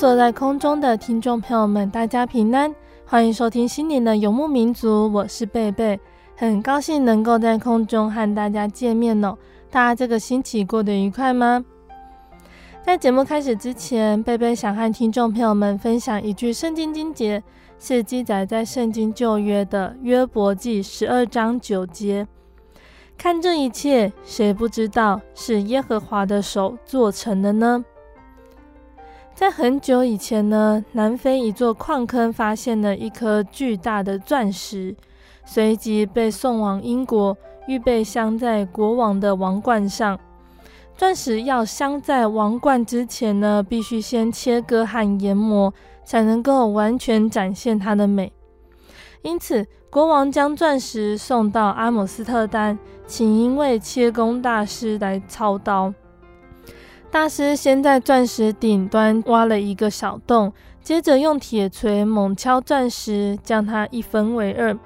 所有在空中的听众朋友们，大家平安，欢迎收听心灵的游牧民族，我是贝贝。很高兴能够在空中和大家见面哦！大家这个星期过得愉快吗？在节目开始之前，贝贝想和听众朋友们分享一句圣经经节，是记载在圣经旧约的约伯记十二章九节。看这一切，谁不知道是耶和华的手做成的呢？在很久以前呢，南非一座矿坑发现了一颗巨大的钻石。随即被送往英国，预备镶在国王的王冠上。钻石要镶在王冠之前呢，必须先切割和研磨，才能够完全展现它的美。因此，国王将钻石送到阿姆斯特丹，请一位切工大师来操刀。大师先在钻石顶端挖了一个小洞，接着用铁锤猛敲钻石，将它一分为二。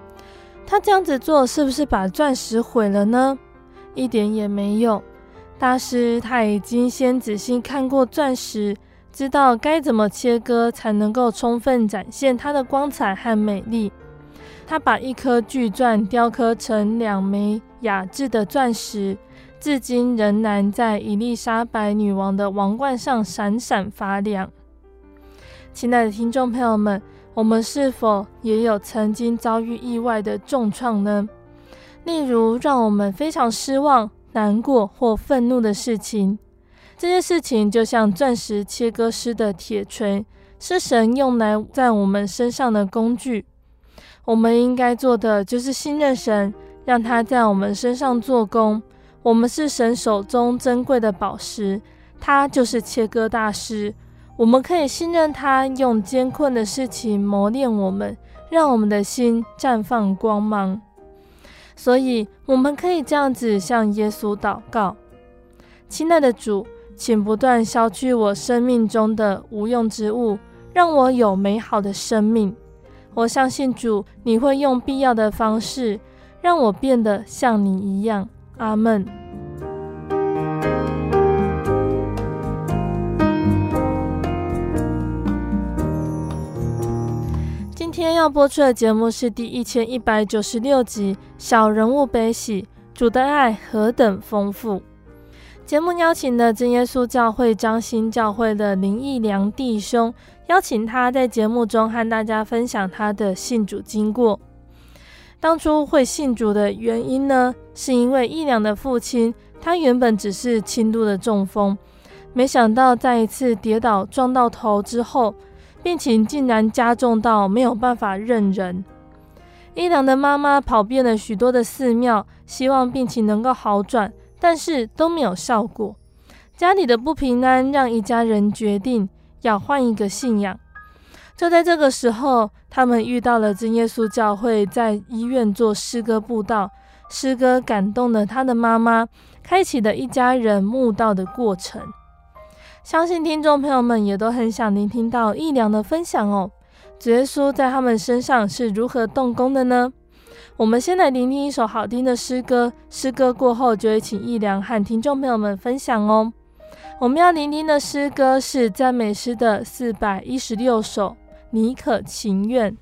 他这样子做是不是把钻石毁了呢？一点也没有。大师他已经先仔细看过钻石，知道该怎么切割才能够充分展现它的光彩和美丽。他把一颗巨钻雕刻成两枚雅致的钻石，至今仍然在伊丽莎白女王的王冠上闪闪发亮。亲爱的听众朋友们。我们是否也有曾经遭遇意外的重创呢？例如，让我们非常失望、难过或愤怒的事情。这些事情就像钻石切割师的铁锤，是神用来在我们身上的工具。我们应该做的就是信任神，让他在我们身上做工。我们是神手中珍贵的宝石，他就是切割大师。我们可以信任他，用艰困的事情磨练我们，让我们的心绽放光芒。所以，我们可以这样子向耶稣祷告：亲爱的主，请不断消去我生命中的无用之物，让我有美好的生命。我相信主，你会用必要的方式，让我变得像你一样。阿门。今天要播出的节目是第一千一百九十六集《小人物悲喜，主的爱何等丰富》。节目邀请了真耶稣教会彰心教会的林义良弟兄，邀请他在节目中和大家分享他的信主经过。当初会信主的原因呢，是因为义良的父亲，他原本只是轻度的中风，没想到在一次跌倒撞到头之后，病情竟然加重到没有办法认人。义良的妈妈跑遍了许多的寺庙，希望病情能够好转，但是都没有效果。家里的不平安让一家人决定要换一个信仰。就在这个时候，他们遇到了真耶稣教会，在医院做诗歌布道，诗歌感动了他的妈妈，开启了一家人慕道的过程。相信听众朋友们也都很想聆听到义良的分享哦。主耶稣在他们身上是如何动工的呢？我们先来聆听一首好听的诗歌，诗歌过后就会请义良和听众朋友们分享哦。我们要聆听的诗歌是赞美诗的四百一十六首，你可情愿？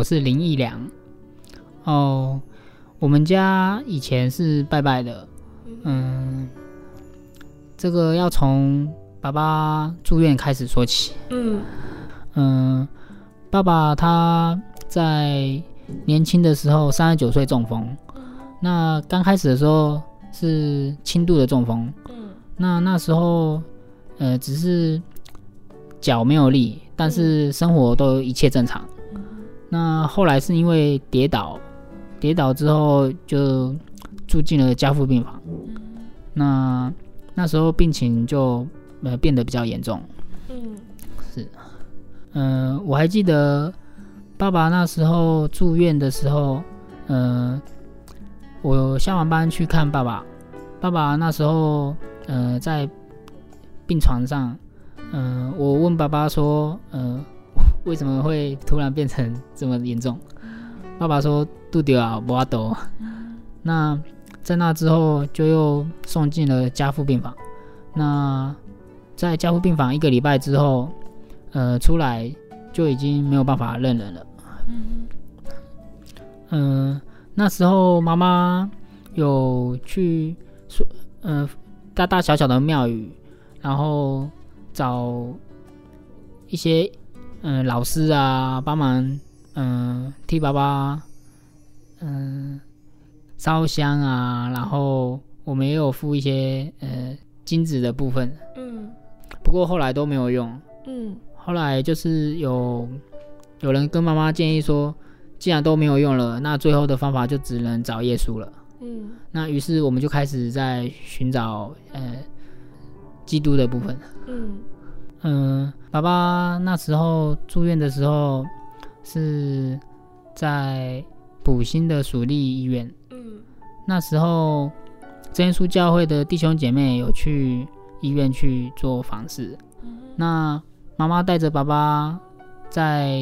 我是林义良。哦，我们家以前是拜拜的，嗯，这个要从爸爸住院开始说起。嗯嗯，爸爸他在年轻的时候三十九岁中风，那刚开始的时候是轻度的中风，嗯那那时候呃只是脚没有力，但是生活都一切正常。那后来是因为跌倒，跌倒之后就住进了加护病房。那那时候病情就呃变得比较严重。嗯，是，嗯、呃，我还记得爸爸那时候住院的时候，嗯、呃，我下完班去看爸爸，爸爸那时候呃在病床上，嗯、呃，我问爸爸说，嗯、呃。为什么会突然变成这么严重？爸爸说肚子啊，不阿斗。那在那之后就又送进了加护病房。那在加护病房一个礼拜之后，呃，出来就已经没有办法认人了。嗯、呃，那时候妈妈有去说，呃，大大小小的庙宇，然后找一些。嗯，老师啊，帮忙，嗯，替爸爸，嗯，烧香啊，然后我们也有付一些，呃，金子的部分，嗯，不过后来都没有用，嗯，后来就是有有人跟妈妈建议说，既然都没有用了，那最后的方法就只能找耶稣了，嗯，那于是我们就开始在寻找呃基督的部分。嗯嗯、爸爸那时候住院的时候是在埔心的属立医院。嗯，那时候真耶稣教会的弟兄姐妹有去医院去做访视。那妈妈带着爸爸在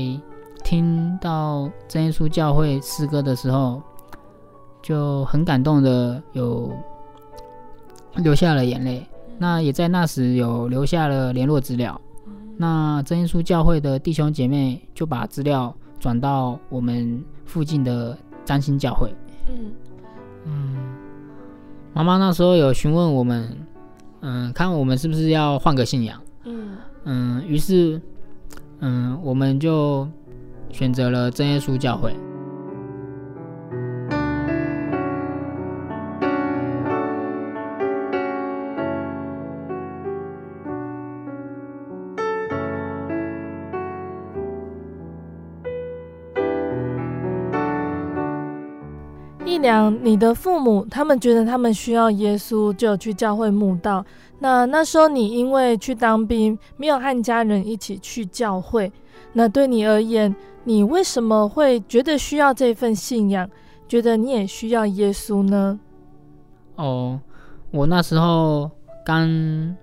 听到真耶稣教会诗歌的时候。就很感动的有流下了眼泪，那也在那时有留下了联络资料。那真耶稣教会的弟兄姐妹就把资料转到我们附近的占星教会。嗯嗯，妈妈那时候有询问我们，嗯，看我们是不是要换个信仰。嗯嗯，于是嗯，我们就选择了真耶稣教会。你的父母他们觉得他们需要耶稣，就去教会慕道。那那时候你因为去当兵，没有和家人一起去教会。那对你而言，你为什么会觉得需要这份信仰？觉得你也需要耶稣呢？哦，我那时候刚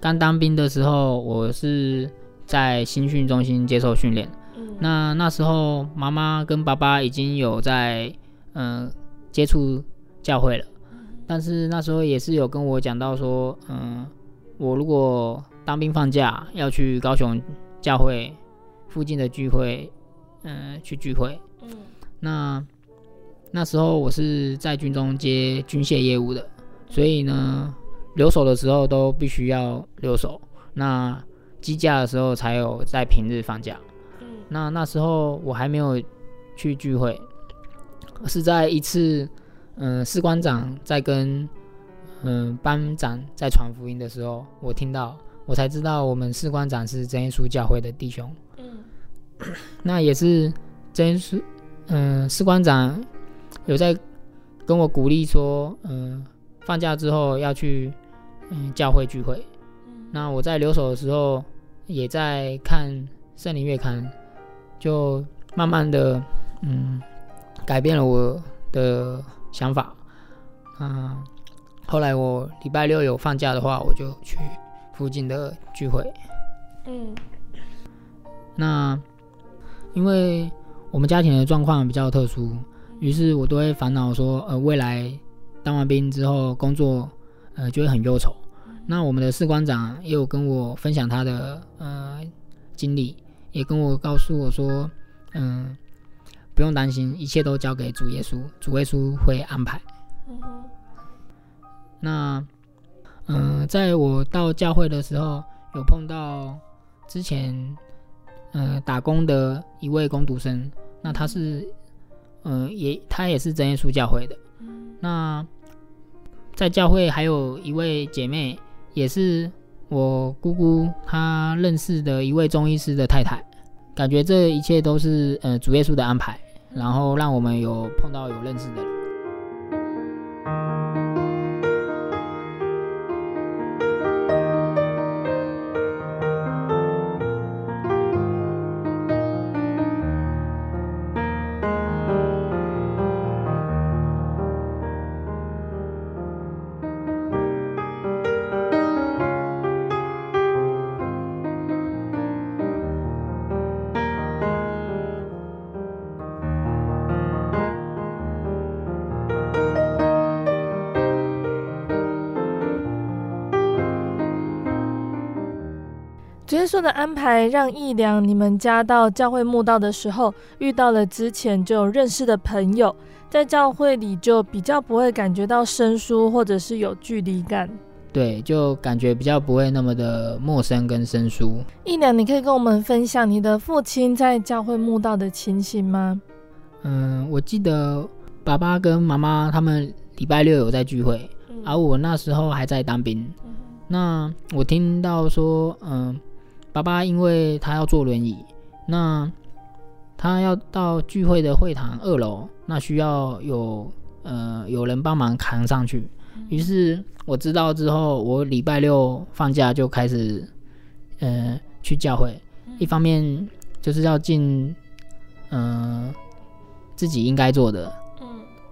刚当兵的时候，我是在新训中心接受训练。嗯，那那时候妈妈跟爸爸已经有在。嗯，接触教会了，但是那时候也是有跟我讲到说，嗯，我如果当兵放假要去高雄教会附近的聚会，嗯，去聚会。嗯，那那时候我是在军中接军械业务的，所以呢，留守的时候都必须要留守，那机假的时候才有在平日放假。嗯，那那时候我还没有去聚会。是在一次，嗯、呃，士官长在跟，嗯、呃，班长在传福音的时候，我听到，我才知道我们士官长是真耶稣教会的弟兄。嗯，那也是真耶稣，嗯、呃，士官长有在跟我鼓励说，嗯、呃，放假之后要去，嗯、呃，教会聚会。嗯，那我在留守的时候，也在看圣灵月刊，就慢慢的，嗯。改变了我的想法，嗯，后来我礼拜六有放假的话，我就去附近的聚会。嗯，那因为我们家庭的状况比较特殊，于是我都会烦恼说，呃，未来当完兵之后工作，呃，就会很忧愁。那我们的士官长也有跟我分享他的呃经历，也跟我告诉我说，嗯。不用担心，一切都交给主耶稣，主耶稣会安排。那，嗯、在我到教会的时候，有碰到之前，嗯、打工的一位工读生。那他是，嗯、也他也是真耶稣教会的。那在教会还有一位姐妹，也是我姑姑她认识的一位中医师的太太。感觉这一切都是呃主耶稣的安排，然后让我们有碰到有认识的人。主耶稣的安排让义良你们家到教会墓道的时候，遇到了之前就认识的朋友，在教会里就比较不会感觉到生疏或者是有距离感。对，就感觉比较不会那么的陌生跟生疏。义良，你可以跟我们分享你的父亲在教会墓道的情形吗？嗯，我记得爸爸跟妈妈他们礼拜六有在聚会，嗯、而我那时候还在当兵。嗯、那我听到说，嗯。爸爸因为他要坐轮椅，那他要到聚会的会堂二楼，那需要有呃有人帮忙扛上去。于是我知道之后，我礼拜六放假就开始呃去教会，一方面就是要尽呃自己应该做的。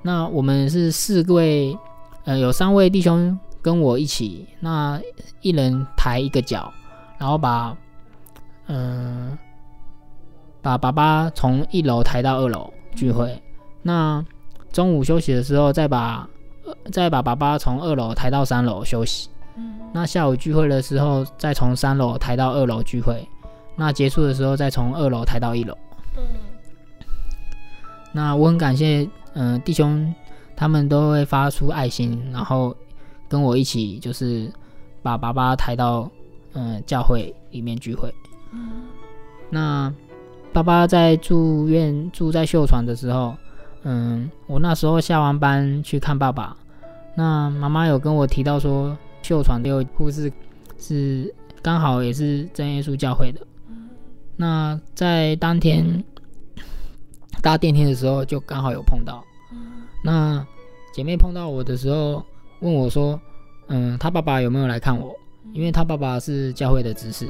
那我们是四位，呃有三位弟兄跟我一起，那一人抬一个脚，然后把嗯。呃把爸爸从一楼抬到二楼聚会，那中午休息的时候再把再把爸爸从二楼抬到三楼休息。那下午聚会的时候再从三楼抬到二楼聚会，那结束的时候再从二楼抬到一楼。那我很感谢，嗯、呃，弟兄他们都会发出爱心，然后跟我一起就是把爸爸抬到嗯、呃、教会里面聚会。那。爸爸在住院住在秀床的时候，嗯，我那时候下完班去看爸爸，那妈妈有跟我提到说，秀床的护士是刚好也是真耶稣教会的，那在当天搭电梯的时候就刚好有碰到，那姐妹碰到我的时候问我说，嗯，他爸爸有没有来看我？因为他爸爸是教会的执事，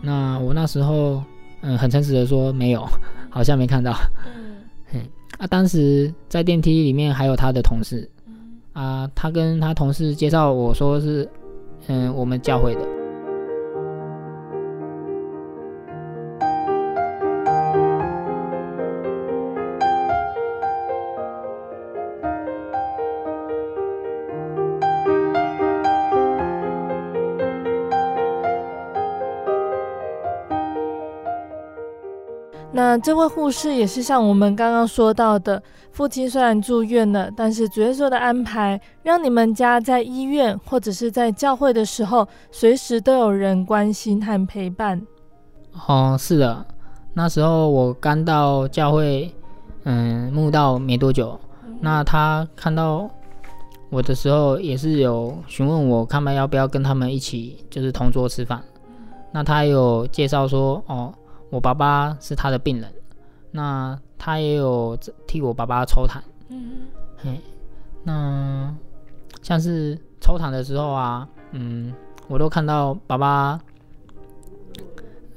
那我那时候。嗯，很诚实的说，没有，好像没看到。嗯，啊，当时在电梯里面还有他的同事，啊，他跟他同事介绍我说是，嗯，我们教会的。那这位护士也是像我们刚刚说到的，父亲虽然住院了，但是主耶稣的安排，让你们家在医院或者是在教会的时候，随时都有人关心和陪伴。哦，是的，那时候我刚到教会，嗯，慕道没多久，嗯、那他看到我的时候，也是有询问我，看看要不要跟他们一起，就是同桌吃饭。嗯、那他有介绍说，哦。我爸爸是他的病人，那他也有替我爸爸抽痰。嗯，嘿，那像是抽痰的时候啊，嗯，我都看到爸爸，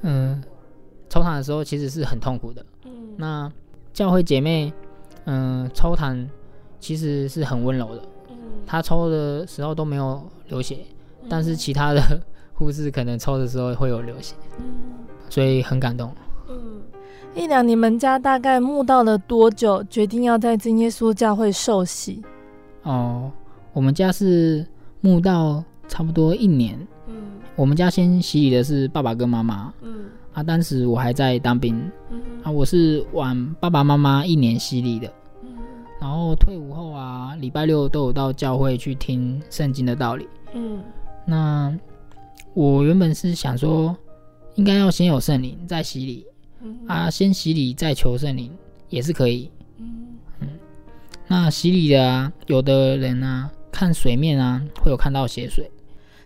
嗯，抽痰的时候其实是很痛苦的。嗯，那教会姐妹，嗯，抽痰其实是很温柔的。嗯，他抽的时候都没有流血，但是其他的护士可能抽的时候会有流血。嗯。所以很感动。嗯，一良，你们家大概慕道了多久，决定要在真耶稣教会受洗？哦，我们家是慕道差不多一年。嗯，我们家先洗礼的是爸爸跟妈妈。嗯，啊，当时我还在当兵。嗯，啊，我是晚爸爸妈妈一年洗礼的。嗯，然后退伍后啊，礼拜六都有到教会去听圣经的道理。嗯，那我原本是想说。应该要先有圣灵，再洗礼，嗯、啊，先洗礼再求圣灵也是可以。嗯，嗯，那洗礼的啊，有的人啊，看水面啊，会有看到血水。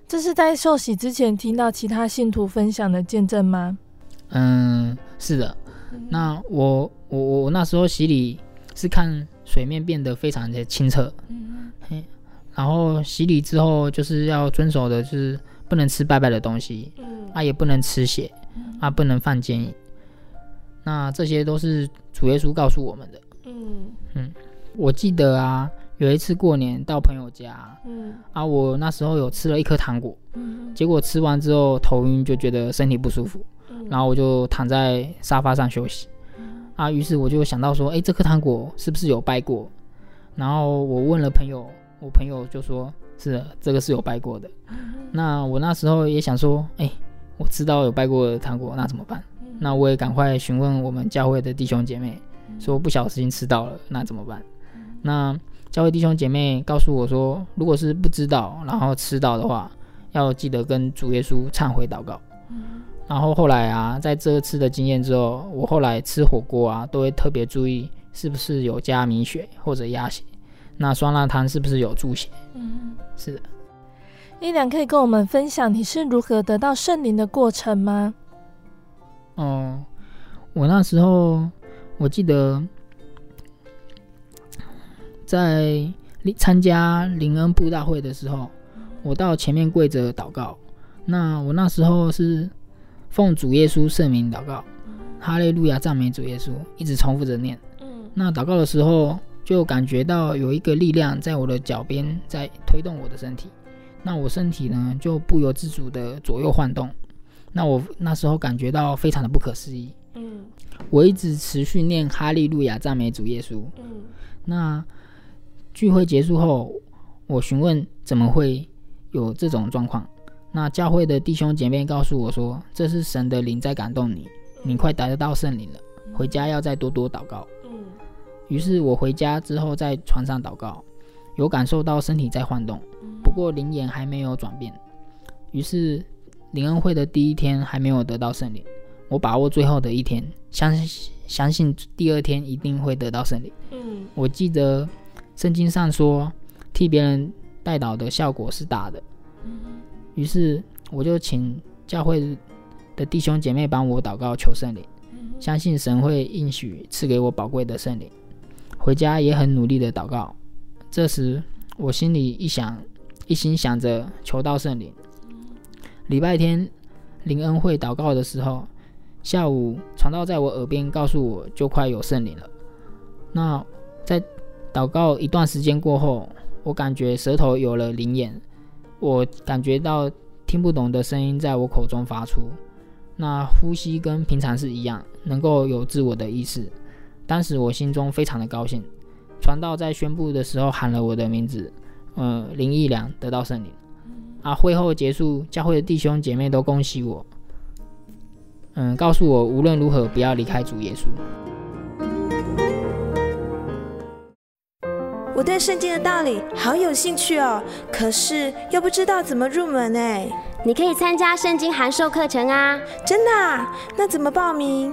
这是在受洗之前听到其他信徒分享的见证吗？嗯，是的。嗯、那我我我那时候洗礼是看水面变得非常的清澈。嗯哼，然后洗礼之后就是要遵守的就是。不能吃拜拜的东西，嗯、啊，也不能吃血，嗯、啊，不能犯奸淫。那这些都是主耶稣告诉我们的。嗯嗯，我记得啊，有一次过年到朋友家，嗯，啊，我那时候有吃了一颗糖果，嗯，结果吃完之后头晕，就觉得身体不舒服，嗯，然后我就躺在沙发上休息，嗯，啊，于是我就想到说，哎，这颗糖果是不是有拜过？然后我问了朋友，我朋友就说。是的，这个是有拜过的。那我那时候也想说，哎、欸，我知道有拜过的糖果，那怎么办？那我也赶快询问我们教会的弟兄姐妹，说不小心吃到了，那怎么办？那教会弟兄姐妹告诉我说，如果是不知道，然后吃到的话，要记得跟主耶稣忏悔祷告。然后后来啊，在这次的经验之后，我后来吃火锅啊，都会特别注意是不是有加米血或者鸭血。那酸辣汤是不是有助血？嗯，是的。一良可以跟我们分享你是如何得到圣灵的过程吗？哦，我那时候我记得在参加灵恩布大会的时候，我到前面跪着祷告。那我那时候是奉主耶稣圣名祷告，哈利路亚赞美主耶稣，一直重复着念。那祷告的时候，就感觉到有一个力量在我的脚边在推动我的身体。那我身体呢，就不由自主的左右晃动。那我那时候感觉到非常的不可思议。嗯，我一直持续念哈利路亚赞美主耶稣。嗯，那聚会结束后，我询问怎么会有这种状况。那教会的弟兄姐妹告诉我说，这是神的灵在感动你，你快达得到圣灵了，回家要再多多祷告。嗯，于是我回家之后在床上祷告，有感受到身体在晃动，不过灵眼还没有转变。于是。灵恩会的第一天还没有得到圣灵，我把握最后的一天，相信相信第二天一定会得到圣灵。嗯，我记得圣经上说，替别人代祷的效果是大的。嗯，于是我就请教会的弟兄姐妹帮我祷告求圣灵，相信神会应许赐给我宝贵的圣灵。回家也很努力的祷告，这时我心里一想，一心想着求到圣灵。礼拜天灵恩会祷告的时候，下午传道在我耳边告诉我，就快有圣灵了。那在祷告一段时间过后，我感觉舌头有了灵眼，我感觉到听不懂的声音在我口中发出。那呼吸跟平常是一样，能够有自我的意识。当时我心中非常的高兴。传道在宣布的时候喊了我的名字，呃，林义良得到圣灵。啊，会后结束，教会的弟兄姐妹都恭喜我，嗯，告诉我无论如何不要离开主耶稣。我对圣经的道理好有兴趣哦，可是又不知道怎么入门哎。你可以参加圣经函授课程啊！真的啊？那怎么报名？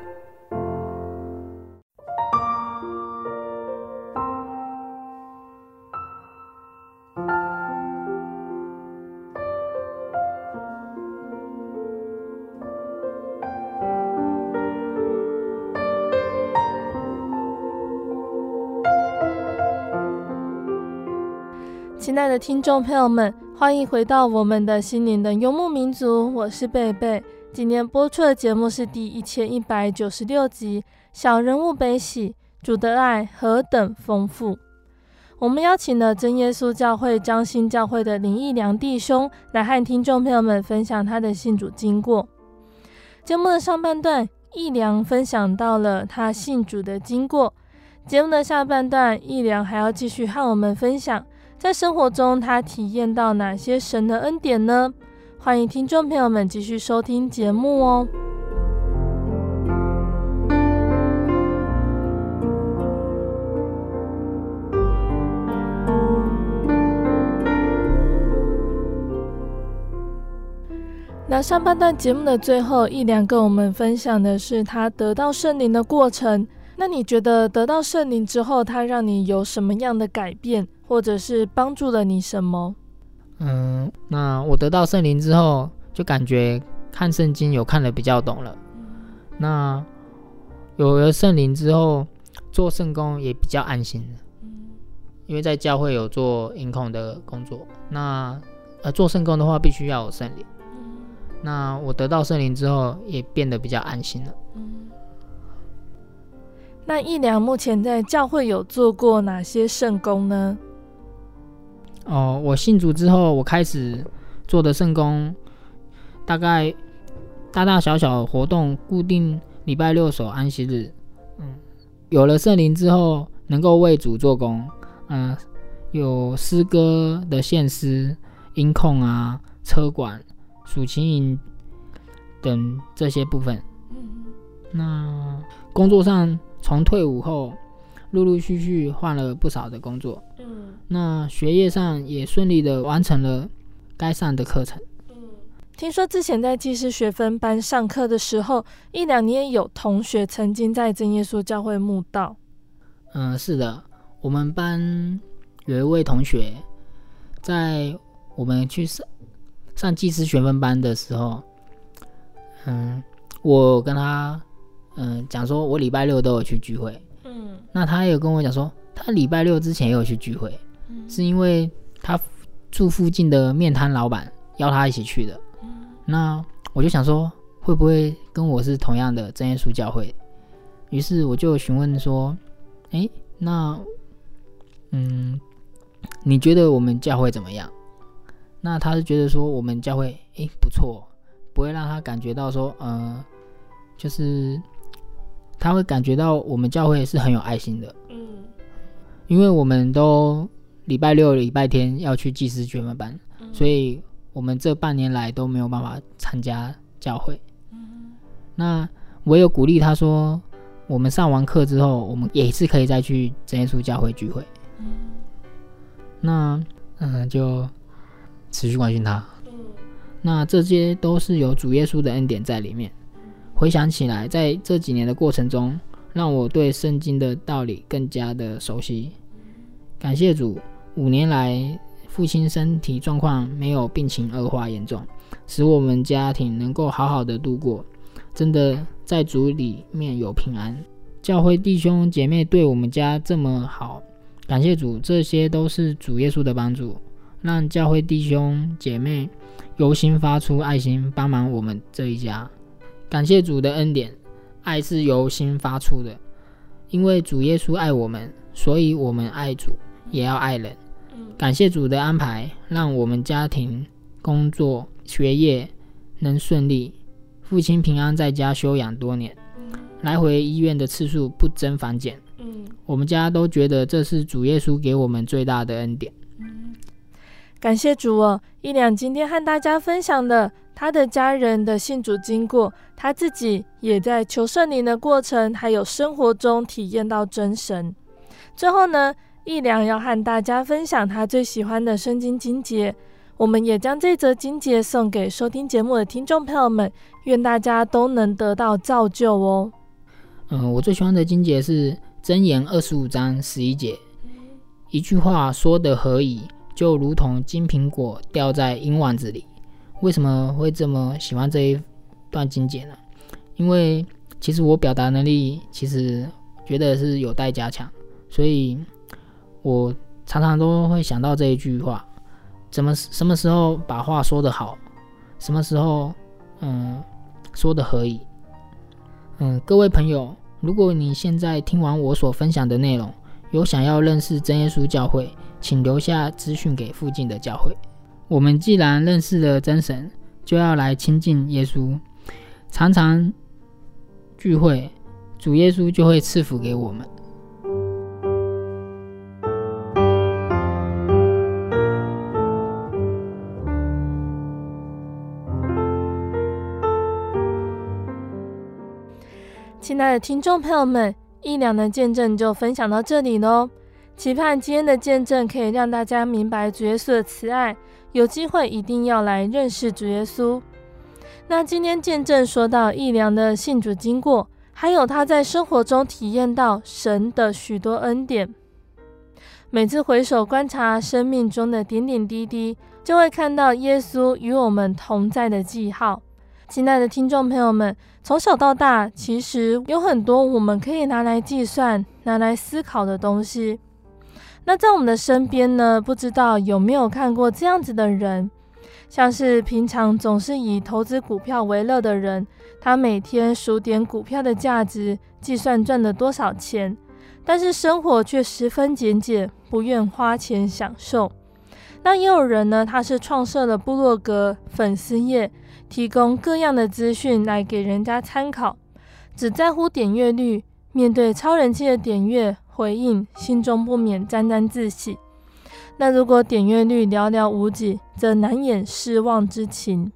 爱的听众朋友们，欢迎回到我们的心灵的游牧民族，我是贝贝。今天播出的节目是第一千一百九十六集《小人物悲喜，主的爱何等丰富》。我们邀请了真耶稣教会彰心教会的林义良弟兄来和听众朋友们分享他的信主经过。节目的上半段，义良分享到了他信主的经过；节目的下半段，义良还要继续和我们分享。在生活中，他体验到哪些神的恩典呢？欢迎听众朋友们继续收听节目哦。那上半段节目的最后，一良跟我们分享的是他得到圣灵的过程。那你觉得得到圣灵之后，他让你有什么样的改变？或者是帮助了你什么？嗯，那我得到圣灵之后，就感觉看圣经有看得比较懂了。那有了圣灵之后，做圣工也比较安心了。因为在教会有做音控的工作，那呃做圣工的话，必须要有圣灵。那我得到圣灵之后，也变得比较安心了。那义良目前在教会有做过哪些圣工呢？哦，我信主之后，我开始做的圣工，大概大大小小活动，固定礼拜六守安息日。嗯，有了圣灵之后，能够为主做工。嗯，有诗歌的献诗、音控啊、车管、属琴营等这些部分。那工作上，从退伍后，陆陆续续换了不少的工作。嗯，那学业上也顺利的完成了该上的课程。嗯，听说之前在技师学分班上课的时候，一两年有同学曾经在真耶稣教会慕道。嗯，是的，我们班有一位同学，在我们去上上技师学分班的时候，嗯，我跟他。嗯，讲说我礼拜六都有去聚会。嗯，那他也有跟我讲说，他礼拜六之前也有去聚会，嗯，是因为他住附近的面摊老板邀他一起去的。嗯，那我就想说，会不会跟我是同样的真耶稣教会？于是我就询问说，哎，那，嗯，你觉得我们教会怎么样？那他是觉得说我们教会，哎，不错，不会让他感觉到说，呃，就是。他会感觉到我们教会是很有爱心的，嗯，因为我们都礼拜六、礼拜天要去祭司学分班，嗯，所以我们这半年来都没有办法参加教会。嗯，那我有鼓励他说，我们上完课之后，我们也是可以再去真耶稣教会聚会。嗯，那嗯，就持续关心他。嗯，那这些都是有主耶稣的恩典在里面。回想起来，在这几年的过程中，让我对圣经的道理更加的熟悉。感谢主，五年来父亲身体状况没有病情恶化严重，使我们家庭能够好好的度过。真的在主里面有平安。教会弟兄姐妹对我们家这么好，感谢主，这些都是主耶稣的帮助，让教会弟兄姐妹由心发出爱心，帮忙我们这一家。感谢主的恩典，爱是由心发出的，因为主耶稣爱我们，所以我们爱主，也要爱人。感谢主的安排，让我们家庭、工作、学业能顺利。父亲平安在家休养多年，来回医院的次数不增反减。我们家都觉得这是主耶稣给我们最大的恩典。感谢主哦，一良今天和大家分享的。他的家人的信主经过，他自己也在求圣灵的过程，还有生活中体验到真神。最后呢，一良要和大家分享他最喜欢的圣经经节，我们也将这则经节送给收听节目的听众朋友们，愿大家都能得到造就哦。嗯，我最喜欢的经节是箴言二十五章十一节，一句话说得合宜，就如同金苹果掉在银碗子里。为什么会这么喜欢这一段经节呢？因为其实我表达能力其实觉得是有待加强，所以我常常都会想到这一句话：怎么什么时候把话说得好，什么时候嗯说的合宜。嗯，各位朋友，如果你现在听完我所分享的内容，有想要认识真耶稣教会，请留下资讯给附近的教会。我们既然认识了真神，就要来亲近耶稣，常常聚会，主耶稣就会赐福给我们。亲爱的听众朋友们，一良的见证就分享到这里喽。期盼今天的见证可以让大家明白主耶稣的慈爱。有机会一定要来认识主耶稣。那今天见证说到一良的信主经过，还有他在生活中体验到神的许多恩典。每次回首观察生命中的点点滴滴，就会看到耶稣与我们同在的记号。亲爱的听众朋友们，从小到大，其实有很多我们可以拿来计算、拿来思考的东西。那在我们的身边呢？不知道有没有看过这样子的人，像是平常总是以投资股票为乐的人，他每天数点股票的价值，计算赚了多少钱，但是生活却十分节俭，不愿花钱享受。那也有人呢，他是创设了部落格、粉丝页，提供各样的资讯来给人家参考，只在乎点阅率，面对超人气的点阅。回应，心中不免沾沾自喜。那如果点阅率寥寥无几，则难掩失望之情。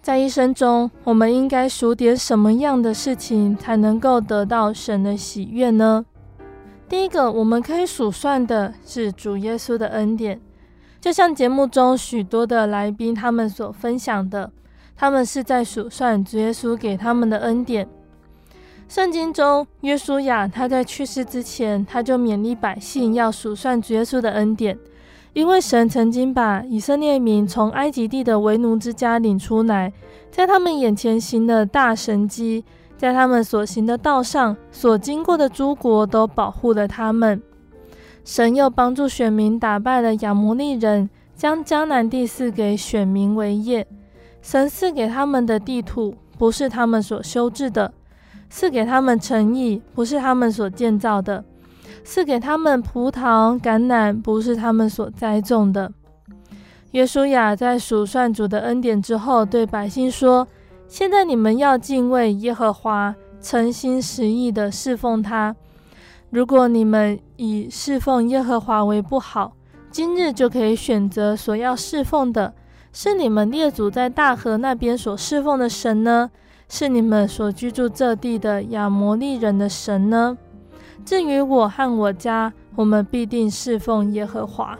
在一生中，我们应该数点什么样的事情才能够得到神的喜悦呢？第一个，我们可以数算的是主耶稣的恩典，就像节目中许多的来宾他们所分享的，他们是在数算主耶稣给他们的恩典。圣经中，约书亚他在去世之前，他就勉励百姓要数算主耶稣的恩典，因为神曾经把以色列民从埃及地的为奴之家领出来，在他们眼前行了大神迹，在他们所行的道上所经过的诸国都保护了他们。神又帮助选民打败了亚摩利人，将迦南地赐给选民为业。神赐给他们的地土不是他们所修治的。赐给他们诚意，不是他们所建造的；赐给他们葡萄、橄榄，不是他们所栽种的。约书亚在数算主的恩典之后，对百姓说：“现在你们要敬畏耶和华，诚心实意地侍奉他。如果你们以侍奉耶和华为不好，今日就可以选择所要侍奉的，是你们列祖在大河那边所侍奉的神呢？”是你们所居住这地的亚摩利人的神呢？至于我和我家，我们必定侍奉耶和华。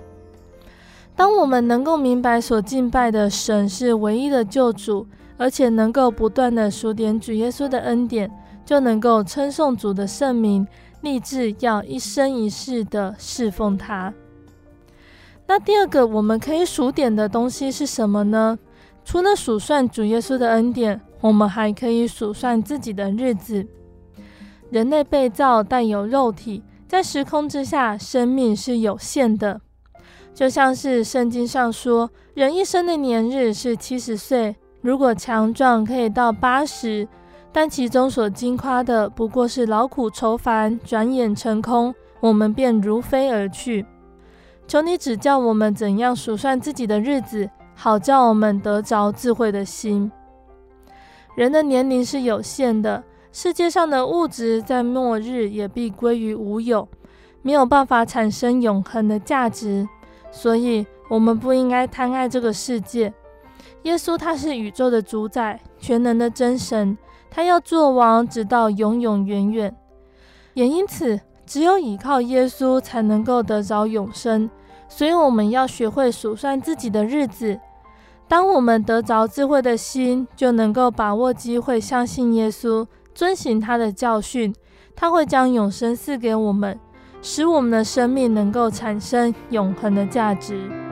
当我们能够明白所敬拜的神是唯一的救主，而且能够不断地数点主耶稣的恩典，就能够称颂主的圣名，立志要一生一世的侍奉他。那第二个我们可以数点的东西是什么呢？除了数算主耶稣的恩典，我们还可以数算自己的日子。人类被造带有肉体，在时空之下，生命是有限的。就像是圣经上说，人一生的年日是七十岁，如果强壮可以到八十，但其中所经夸的不过是劳苦愁烦，转眼成空，我们便如飞而去。求你指教我们怎样数算自己的日子，好叫我们得着智慧的心。人的年龄是有限的，世界上的物质在末日也必归于无有，没有办法产生永恒的价值。所以，我们不应该贪爱这个世界。耶稣他是宇宙的主宰，全能的真神，他要做王，直到永永远远。也因此，只有依靠耶稣，才能够得着永生。所以，我们要学会数算自己的日子。当我们得着智慧的心，就能够把握机会，相信耶稣，遵行他的教训，他会将永生赐给我们，使我们的生命能够产生永恒的价值。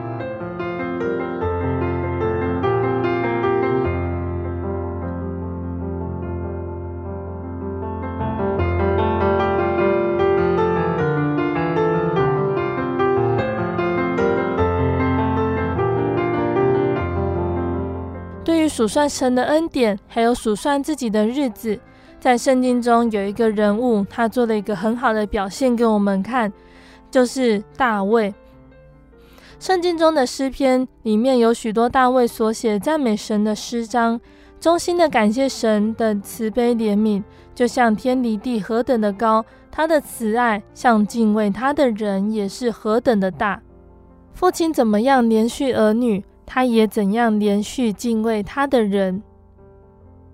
数算神的恩典，还有数算自己的日子，在圣经中有一个人物，他做了一个很好的表现给我们看，就是大卫。圣经中的诗篇里面有许多大卫所写赞美神的诗章，衷心的感谢神的慈悲怜悯，就像天离地何等的高，他的慈爱像敬畏他的人也是何等的大。父亲怎么样怜恤儿女？他也怎样连续敬畏他的人，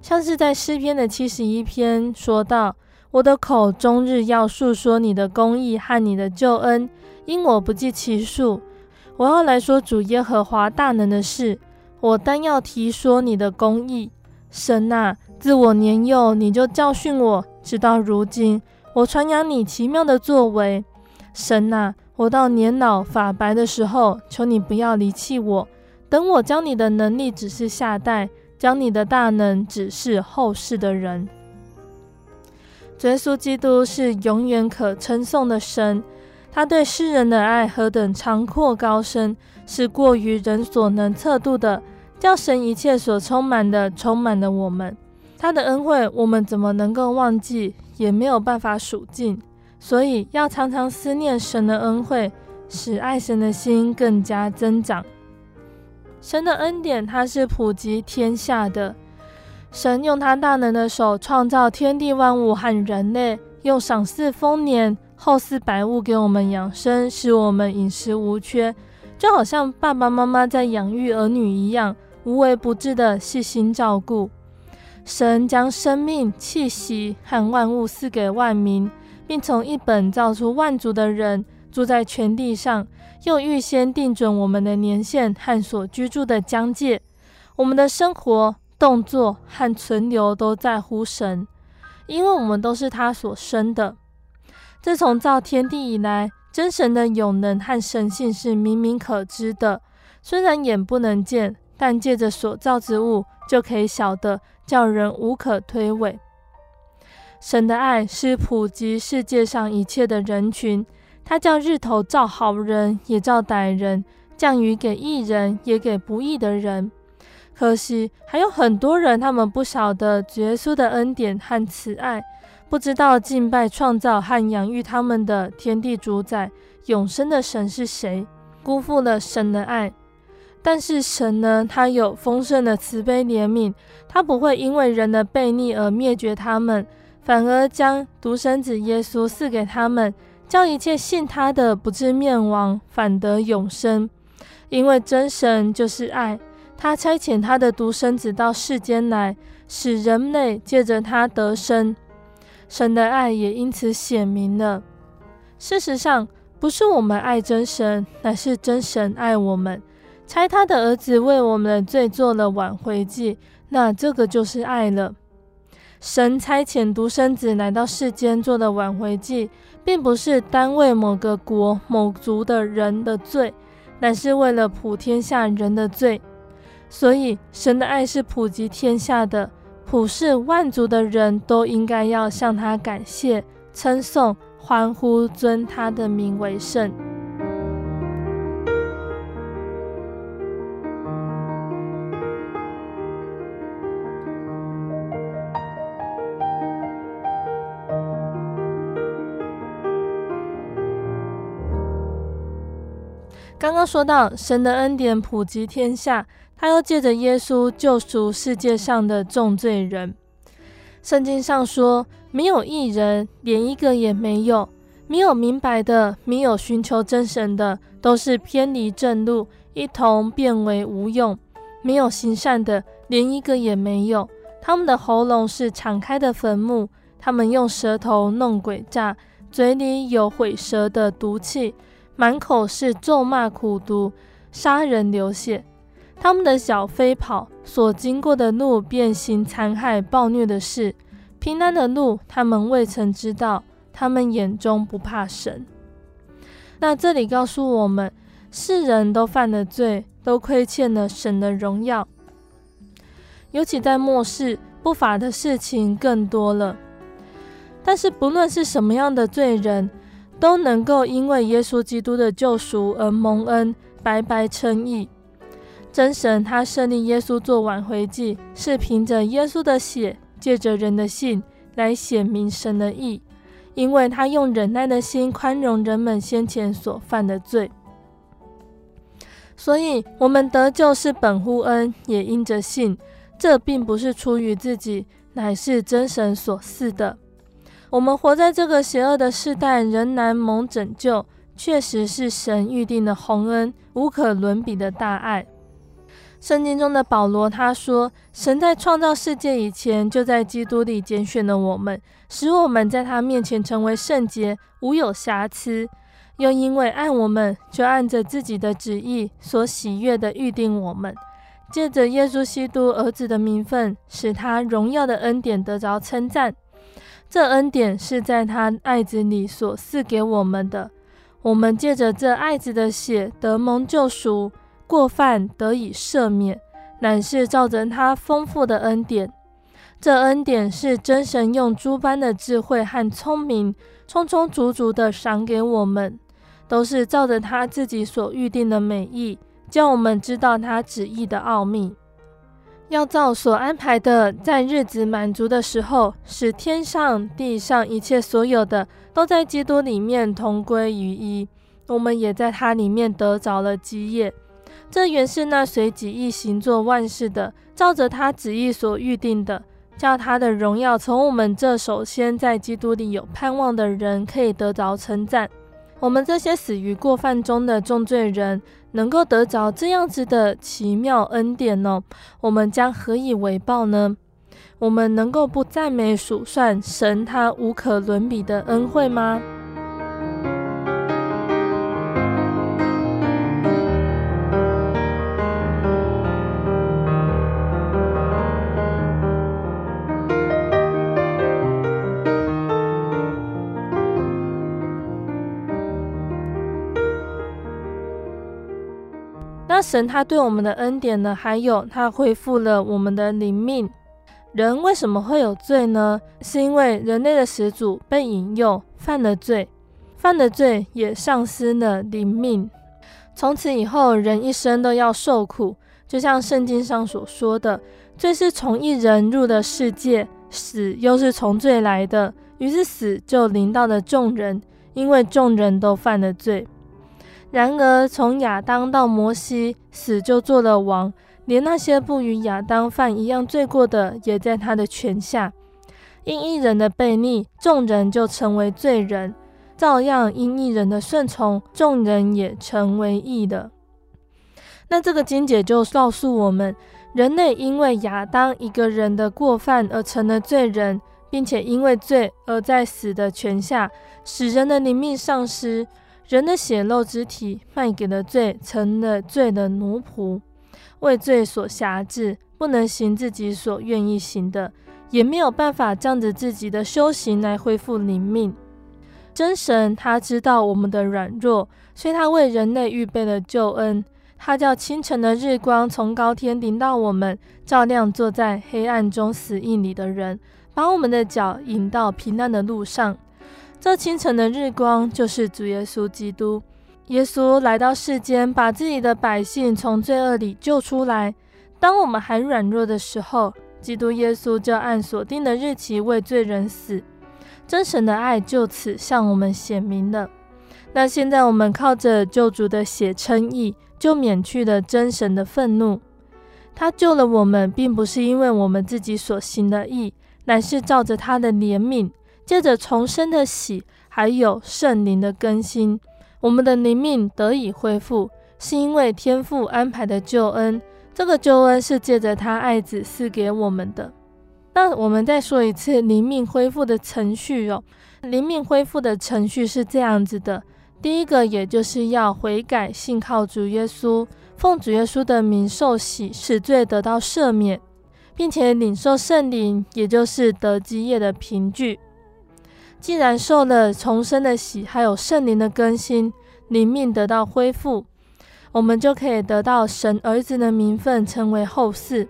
像是在诗篇的七十一篇说道：“我的口终日要述说你的公义和你的救恩，因我不计其数。我要来说主耶和华大能的事，我单要提说你的公义。神啊，自我年幼你就教训我，直到如今，我传扬你奇妙的作为。神啊，我到年老发白的时候，求你不要离弃我。”等我将你的能力指示下代，将你的大能指示后世的人。耶稣基督是永远可称颂的神，他对世人的爱何等长阔高深，是过于人所能测度的。叫神一切所充满的充满了我们，他的恩惠我们怎么能够忘记，也没有办法数尽。所以要常常思念神的恩惠，使爱神的心更加增长。神的恩典，它是普及天下的。神用他大能的手创造天地万物和人类，用赏赐丰年、厚赐百物给我们养生，使我们饮食无缺，就好像爸爸妈妈在养育儿女一样，无微不至的细心照顾。神将生命、气息和万物赐给万民，并从一本造出万族的人，住在全地上，又预先定准我们的年限和所居住的疆界。我们的生活、动作和存留都在乎神，因为我们都是他所生的。自从造天地以来，真神的永能和神性是明明可知的，虽然眼不能见，但借着所造之物就可以晓得。叫人无可推诿。神的爱是普及世界上一切的人群，他叫日头照好人，也照歹人；降雨给义人，也给不义的人。可惜还有很多人，他们不晓得耶稣的恩典和慈爱，不知道敬拜创造和养育他们的天地主宰永生的神是谁，辜负了神的爱。但是神呢，他有丰盛的慈悲怜悯，他不会因为人的悖逆而灭绝他们，反而将独生子耶稣赐给他们，叫一切信他的不至灭亡，反得永生。因为真神就是爱，他差遣他的独生子到世间来，使人类借着他得生。神的爱也因此显明了。事实上，不是我们爱真神，乃是真神爱我们。差他的儿子为我们的罪做了挽回祭，那这个就是爱了。神差遣独生子来到世间做的挽回祭，并不是单为某个国某族的人的罪，乃是为了普天下人的罪。所以神的爱是普及天下的，普世万族的人都应该要向他感谢、称颂、欢呼、尊他的名为圣。刚刚说到神的恩典普及天下，他又借着耶稣救赎世界上的众罪人。圣经上说：“没有一人，连一个也没有；没有明白的，没有寻求真神的，都是偏离正路，一同变为无用；没有行善的，连一个也没有。他们的喉咙是敞开的坟墓，他们用舌头弄诡诈，嘴里有毁舌的毒气。”满口是咒骂、苦毒、杀人流血，他们的脚飞跑，所经过的路变形残害、暴虐的事。平安的路，他们未曾知道。他们眼中不怕神。那这里告诉我们，世人都犯了罪，都亏欠了神的荣耀。尤其在末世，不法的事情更多了。但是，不论是什么样的罪人，都能够因为耶稣基督的救赎而蒙恩，白白称义。真神他设立耶稣做挽回祭，是凭着耶稣的血，借着人的信来显明神的义，因为他用忍耐的心宽容人们先前所犯的罪。所以，我们得救是本乎恩，也因着信。这并不是出于自己，乃是真神所赐的。我们活在这个邪恶的世代，仍然蒙拯救，确实是神预定的宏恩，无可伦比的大爱。圣经中的保罗他说：“神在创造世界以前，就在基督里拣选了我们，使我们在他面前成为圣洁，无有瑕疵。又因为爱我们，就按着自己的旨意所喜悦的预定我们，借着耶稣基督儿子的名分，使他荣耀的恩典得着称赞。”这恩典是在他爱子里所赐给我们的，我们借着这爱子的血得蒙救赎，过犯得以赦免，乃是照着他丰富的恩典。这恩典是真神用诸般的智慧和聪明，充充足足的赏给我们，都是照着他自己所预定的美意，叫我们知道他旨意的奥秘。要照所安排的，在日子满足的时候，使天上地上一切所有的，都在基督里面同归于一。我们也在他里面得着了基业。这原是那随己意行做万事的，照着他旨意所预定的，叫他的荣耀从我们这首先在基督里有盼望的人可以得着称赞。我们这些死于过犯中的重罪人，能够得着这样子的奇妙恩典呢？我们将何以为报呢？我们能够不赞美数算神他无可伦比的恩惠吗？神他对我们的恩典呢？还有他恢复了我们的灵命。人为什么会有罪呢？是因为人类的始祖被引诱，犯了罪，犯了罪也丧失了灵命。从此以后，人一生都要受苦，就像圣经上所说的：“罪是从一人入了世界，死又是从罪来的。于是死就临到了众人，因为众人都犯了罪。”然而，从亚当到摩西，死就做了王，连那些不与亚当犯一样罪过的，也在他的权下。因一人的悖逆，众人就成为罪人；照样因一人的顺从，众人也成为义的。那这个经解就告诉我们，人类因为亚当一个人的过犯而成了罪人，并且因为罪而在死的权下，使人的灵命丧失。人的血肉之体卖给了罪，成了罪的奴仆，为罪所辖制，不能行自己所愿意行的，也没有办法仗着自己的修行来恢复灵命。真神他知道我们的软弱，所以他为人类预备了救恩。他叫清晨的日光从高天临到我们，照亮坐在黑暗中死荫里的人，把我们的脚引到平安的路上。这清晨的日光就是主耶稣基督。耶稣来到世间，把自己的百姓从罪恶里救出来。当我们还软弱的时候，基督耶稣就按所定的日期为罪人死。真神的爱就此向我们显明了。那现在我们靠着救主的血称义，就免去了真神的愤怒。他救了我们，并不是因为我们自己所行的义，乃是照着他的怜悯。借着重生的喜，还有圣灵的更新，我们的灵命得以恢复，是因为天父安排的救恩。这个救恩是借着他爱子赐给我们的。那我们再说一次灵命恢复的程序哦。灵命恢复的程序是这样子的：第一个，也就是要悔改，信靠主耶稣，奉主耶稣的名受洗，使罪得到赦免，并且领受圣灵，也就是得基业的凭据。既然受了重生的洗，还有圣灵的更新，灵命得到恢复，我们就可以得到神儿子的名分，成为后嗣。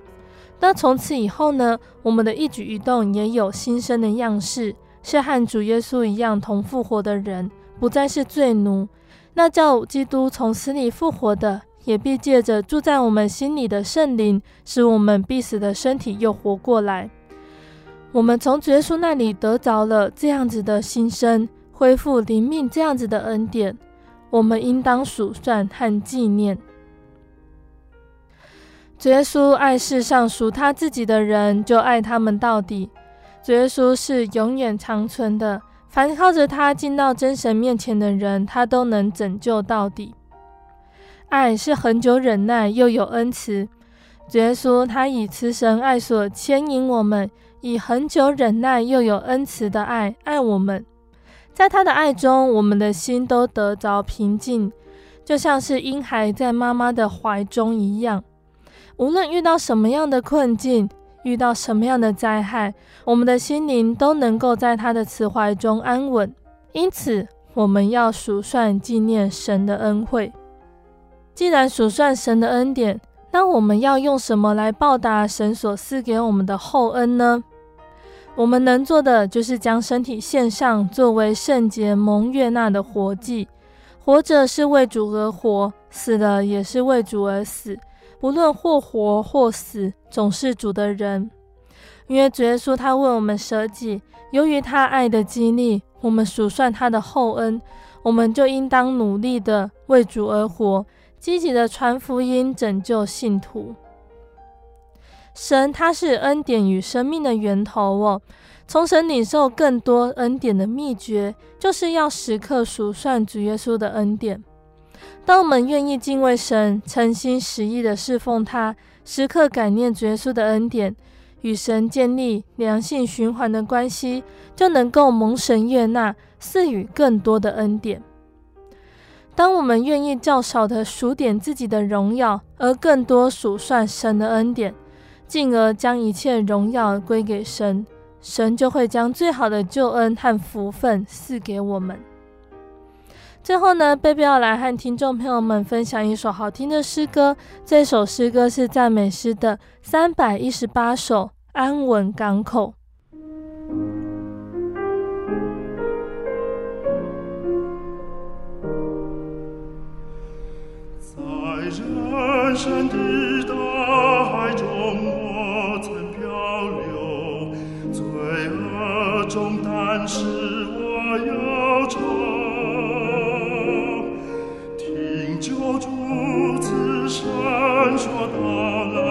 那从此以后呢，我们的一举一动也有新生的样式，是和主耶稣一样同复活的人，不再是罪奴。那叫基督从死里复活的，也必借着住在我们心里的圣灵，使我们必死的身体又活过来。我们从主耶稣那里得着了这样子的新生，恢复灵命这样子的恩典，我们应当数算和纪念。主耶稣爱世上属他自己的人，就爱他们到底。主耶稣是永远长存的，凡靠着他进到真神面前的人，他都能拯救到底。爱是恒久忍耐，又有恩慈。主耶稣他以慈神爱所牵引我们。以恒久忍耐又有恩慈的爱爱我们，在他的爱中，我们的心都得着平静，就像是婴孩在妈妈的怀中一样。无论遇到什么样的困境，遇到什么样的灾害，我们的心灵都能够在他的慈怀中安稳。因此，我们要数算纪念神的恩惠。既然数算神的恩典，那我们要用什么来报答神所赐给我们的厚恩呢？我们能做的就是将身体献上，作为圣洁蒙悦纳的活祭。活着是为主而活，死了也是为主而死。不论或活或死，总是主的人。因为主耶稣他为我们舍己，由于他爱的激励，我们数算他的厚恩，我们就应当努力的为主而活，积极的传福音，拯救信徒。神他是恩典与生命的源头哦，从神领受更多恩典的秘诀，就是要时刻数算主耶稣的恩典。当我们愿意敬畏神，诚心实意的侍奉他，时刻感念主耶稣的恩典，与神建立良性循环的关系，就能够蒙神悦纳，赐予更多的恩典。当我们愿意较少的数点自己的荣耀，而更多数算神的恩典，进而将一切荣耀归给神，神就会将最好的救恩和福分赐给我们。最后呢，贝贝要来和听众朋友们分享一首好听的诗歌。这首诗歌是赞美诗的三百一十八首《安稳港口》。在人生的恶中，但是我忧愁。神说到来